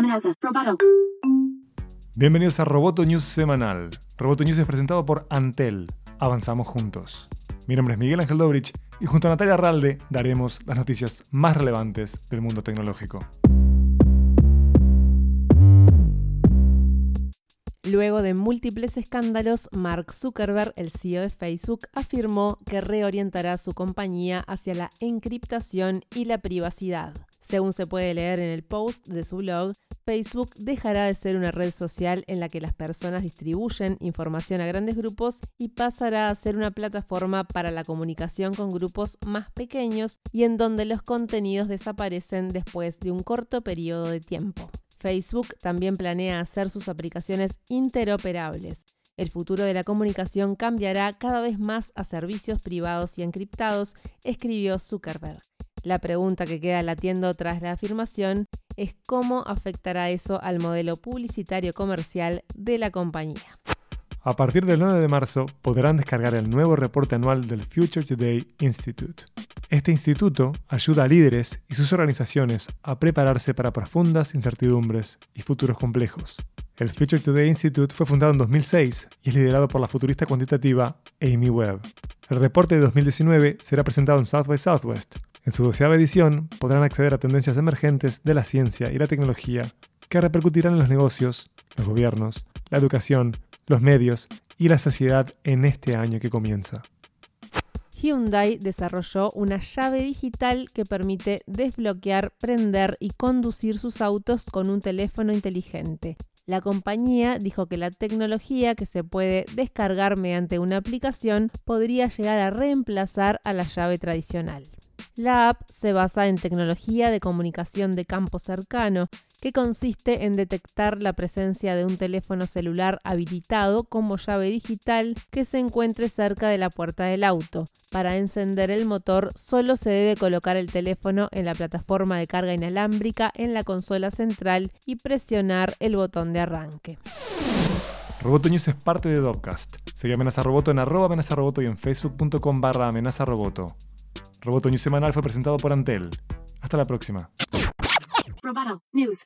Amenaza. Roboto. Bienvenidos a Roboto News semanal. Roboto News es presentado por Antel. Avanzamos juntos. Mi nombre es Miguel Ángel Dobrich y junto a Natalia Ralde daremos las noticias más relevantes del mundo tecnológico. Luego de múltiples escándalos, Mark Zuckerberg, el CEO de Facebook, afirmó que reorientará su compañía hacia la encriptación y la privacidad. Según se puede leer en el post de su blog, Facebook dejará de ser una red social en la que las personas distribuyen información a grandes grupos y pasará a ser una plataforma para la comunicación con grupos más pequeños y en donde los contenidos desaparecen después de un corto periodo de tiempo. Facebook también planea hacer sus aplicaciones interoperables. El futuro de la comunicación cambiará cada vez más a servicios privados y encriptados, escribió Zuckerberg. La pregunta que queda latiendo tras la afirmación es cómo afectará eso al modelo publicitario comercial de la compañía. A partir del 9 de marzo podrán descargar el nuevo reporte anual del Future Today Institute. Este instituto ayuda a líderes y sus organizaciones a prepararse para profundas incertidumbres y futuros complejos. El Future Today Institute fue fundado en 2006 y es liderado por la futurista cuantitativa Amy Webb. El reporte de 2019 será presentado en South by Southwest. En su doceava edición podrán acceder a tendencias emergentes de la ciencia y la tecnología que repercutirán en los negocios, los gobiernos, la educación, los medios y la sociedad en este año que comienza. Hyundai desarrolló una llave digital que permite desbloquear, prender y conducir sus autos con un teléfono inteligente. La compañía dijo que la tecnología que se puede descargar mediante una aplicación podría llegar a reemplazar a la llave tradicional. La app se basa en tecnología de comunicación de campo cercano, que consiste en detectar la presencia de un teléfono celular habilitado como llave digital que se encuentre cerca de la puerta del auto. Para encender el motor solo se debe colocar el teléfono en la plataforma de carga inalámbrica en la consola central y presionar el botón de arranque. Roboto News es parte de Dopcast. Sigue Amenaza Roboto en arroba amenaza roboto y en facebook.com barra amenaza roboto. News semanal fue presentado por Antel. Hasta la próxima. News.